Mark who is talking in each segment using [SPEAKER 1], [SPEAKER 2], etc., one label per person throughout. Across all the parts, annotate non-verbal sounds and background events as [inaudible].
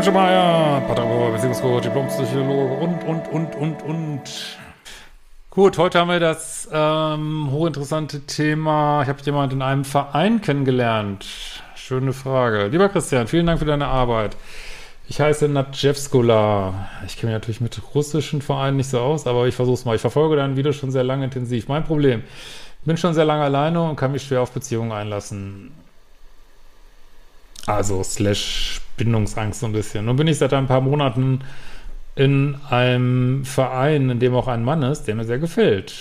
[SPEAKER 1] Björn Schemeier, Pateraport, Beziehungscoach, Diplompsychologe und, und, und, und, und. Gut, heute haben wir das ähm, hochinteressante Thema. Ich habe jemanden in einem Verein kennengelernt. Schöne Frage. Lieber Christian, vielen Dank für deine Arbeit. Ich heiße Nadjevskola. Ich kenne mich natürlich mit russischen Vereinen nicht so aus, aber ich versuche es mal. Ich verfolge dein Video schon sehr lange intensiv. Mein Problem, ich bin schon sehr lange alleine und kann mich schwer auf Beziehungen einlassen. Also slash Bindungsangst so ein bisschen. Nun bin ich seit ein paar Monaten in einem Verein, in dem auch ein Mann ist, der mir sehr gefällt.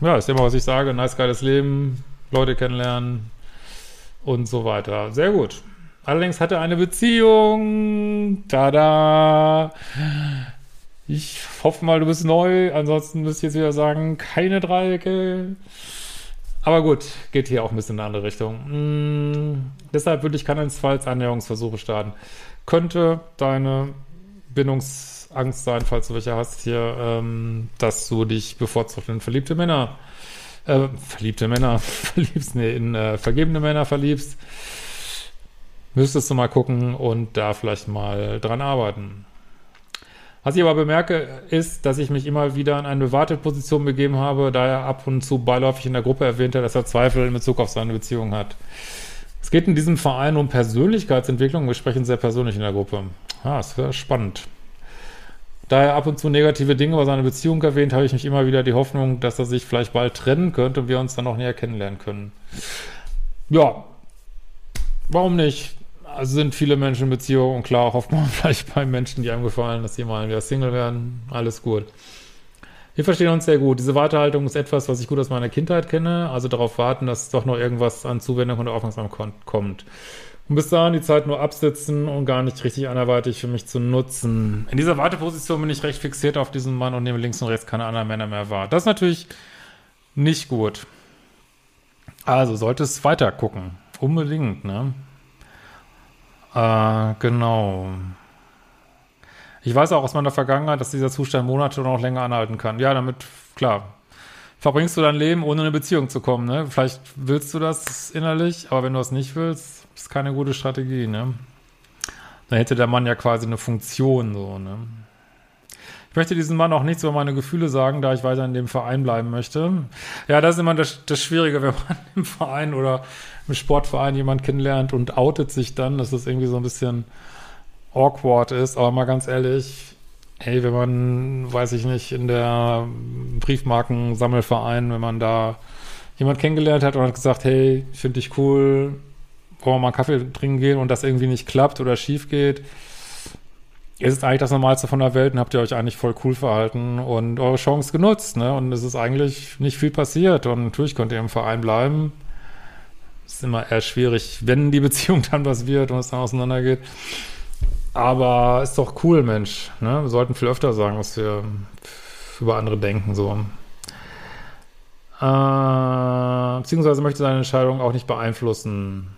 [SPEAKER 1] Ja, ist immer, was ich sage, nice, geiles Leben, Leute kennenlernen und so weiter. Sehr gut. Allerdings hat er eine Beziehung. Tada! Ich hoffe mal, du bist neu. Ansonsten müsst ihr jetzt wieder sagen, keine Dreiecke. Aber gut, geht hier auch ein bisschen in eine andere Richtung. Hm, deshalb würde ich keinesfalls Annäherungsversuche starten. Könnte deine Bindungsangst sein, falls du welche hast hier, ähm, dass du dich bevorzugt in verliebte Männer, äh, verliebte Männer [laughs] verliebst, nee, in äh, vergebene Männer verliebst. Müsstest du mal gucken und da vielleicht mal dran arbeiten. Was ich aber bemerke, ist, dass ich mich immer wieder in eine Warteposition begeben habe, da er ab und zu beiläufig in der Gruppe erwähnte, dass er Zweifel in Bezug auf seine Beziehung hat. Es geht in diesem Verein um Persönlichkeitsentwicklung. Wir sprechen sehr persönlich in der Gruppe. Ah, das wäre spannend. Da er ab und zu negative Dinge über seine Beziehung erwähnt, habe ich mich immer wieder die Hoffnung, dass er sich vielleicht bald trennen könnte und wir uns dann noch näher kennenlernen können. Ja, warum nicht? Also sind viele Menschen in Beziehung und klar, hofft [laughs] man vielleicht bei Menschen, die einem gefallen, dass sie mal wieder Single werden. Alles gut. Wir verstehen uns sehr gut. Diese Wartehaltung ist etwas, was ich gut aus meiner Kindheit kenne. Also darauf warten, dass doch noch irgendwas an Zuwendung und Aufmerksamkeit kommt. Und bis dahin die Zeit nur absitzen und gar nicht richtig anderweitig für mich zu nutzen. In dieser Warteposition bin ich recht fixiert auf diesen Mann und nehme links und rechts keine anderen Männer mehr wahr. Das ist natürlich nicht gut. Also sollte es weiter gucken. Unbedingt, ne? Äh, genau. Ich weiß auch aus meiner Vergangenheit, dass dieser Zustand Monate oder noch länger anhalten kann. Ja, damit, klar, verbringst du dein Leben, ohne in eine Beziehung zu kommen, ne? Vielleicht willst du das innerlich, aber wenn du das nicht willst, ist keine gute Strategie, ne? Dann hätte der Mann ja quasi eine Funktion, so, ne? Ich möchte diesem Mann auch nichts über meine Gefühle sagen, da ich weiter in dem Verein bleiben möchte. Ja, das ist immer das, das Schwierige, wenn man [laughs] im Verein oder im Sportverein jemand kennenlernt und outet sich dann, dass das irgendwie so ein bisschen awkward ist. Aber mal ganz ehrlich, hey, wenn man, weiß ich nicht, in der Briefmarkensammelverein, wenn man da jemand kennengelernt hat und hat gesagt, hey, finde ich cool, wollen wir mal einen Kaffee trinken gehen und das irgendwie nicht klappt oder schief geht, ist es eigentlich das Normalste von der Welt und habt ihr euch eigentlich voll cool verhalten und eure Chance genutzt, ne? Und es ist eigentlich nicht viel passiert und natürlich könnt ihr im Verein bleiben. Ist immer eher schwierig, wenn die Beziehung [laughs] dann was wird und es dann auseinandergeht. Aber ist doch cool, Mensch. Ne? Wir sollten viel öfter sagen, was wir über andere denken, so. Äh, beziehungsweise möchte seine Entscheidung auch nicht beeinflussen.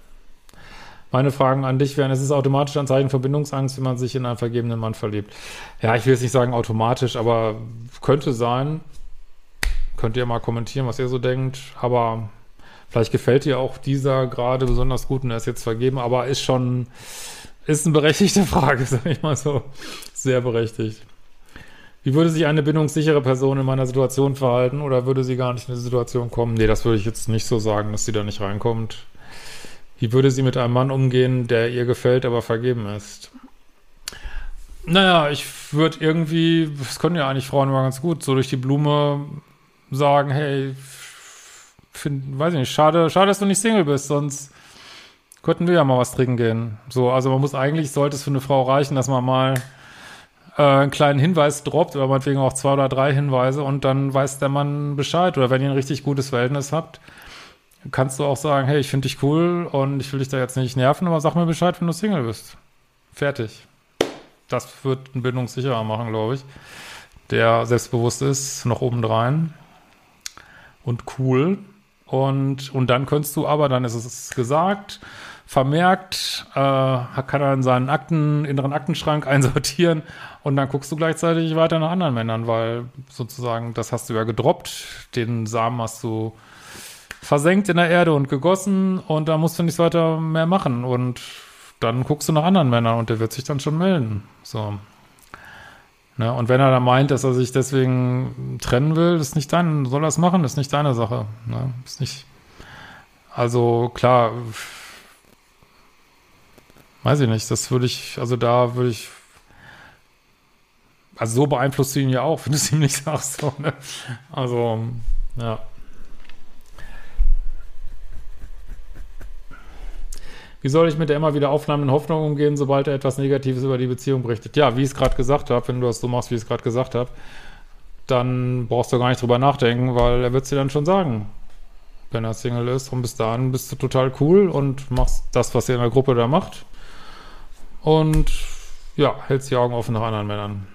[SPEAKER 1] Meine Fragen an dich wären, es ist automatisch ein Zeichen Verbindungsangst, wenn man sich in einen vergebenen Mann verliebt. Ja, ich will jetzt nicht sagen automatisch, aber könnte sein. Könnt ihr mal kommentieren, was ihr so denkt. Aber vielleicht gefällt dir auch dieser gerade besonders gut und er ist jetzt vergeben, aber ist schon, ist eine berechtigte Frage, [laughs] sag ich mal so. Sehr berechtigt. Wie würde sich eine bindungssichere Person in meiner Situation verhalten oder würde sie gar nicht in die Situation kommen? Nee, das würde ich jetzt nicht so sagen, dass sie da nicht reinkommt. Wie würde sie mit einem Mann umgehen, der ihr gefällt, aber vergeben ist? Naja, ich würde irgendwie, das können ja eigentlich Frauen immer ganz gut, so durch die Blume sagen, hey, find, weiß ich nicht, schade, schade, dass du nicht Single bist, sonst könnten wir ja mal was trinken gehen. So, also man muss eigentlich, sollte es für eine Frau reichen, dass man mal äh, einen kleinen Hinweis droppt oder meinetwegen auch zwei oder drei Hinweise und dann weiß der Mann Bescheid. Oder wenn ihr ein richtig gutes Verhältnis habt, kannst du auch sagen, hey, ich finde dich cool und ich will dich da jetzt nicht nerven, aber sag mir Bescheid, wenn du Single bist. Fertig. Das wird einen bindungssicherer machen, glaube ich. Der selbstbewusst ist, noch obendrein und cool. Und, und dann könntest du aber, dann ist es gesagt, vermerkt, äh, kann er in seinen Akten, inneren Aktenschrank [laughs] einsortieren und dann guckst du gleichzeitig weiter nach anderen Männern, weil sozusagen, das hast du ja gedroppt, den Samen hast du versenkt in der Erde und gegossen und da musst du nichts weiter mehr machen. Und dann guckst du nach anderen Männern und der wird sich dann schon melden. So. Ne? Und wenn er dann meint, dass er sich deswegen trennen will, ist nicht dein, soll er es machen, ist nicht deine Sache. Ne? Ist nicht, also klar, weiß ich nicht, das würde ich, also da würde ich, also so beeinflusst du ihn ja auch, [laughs] wenn du es ihm nicht sagst. So, ne? Also, ja. Wie soll ich mit der immer wieder aufnahmenden Hoffnung umgehen, sobald er etwas Negatives über die Beziehung berichtet? Ja, wie ich es gerade gesagt habe, wenn du das so machst, wie ich es gerade gesagt habe, dann brauchst du gar nicht drüber nachdenken, weil er wird es dir dann schon sagen, wenn er Single ist. Und bis dahin bist du total cool und machst das, was ihr in der Gruppe da macht. Und ja, hältst die Augen offen nach anderen Männern.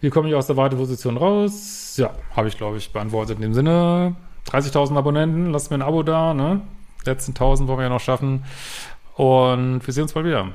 [SPEAKER 1] Wie komme ich aus der Warteposition raus? Ja, habe ich, glaube ich, beantwortet. In dem Sinne, 30.000 Abonnenten, lasst mir ein Abo da, ne? Letzten 1000 wollen wir ja noch schaffen. Und wir sehen uns bald wieder.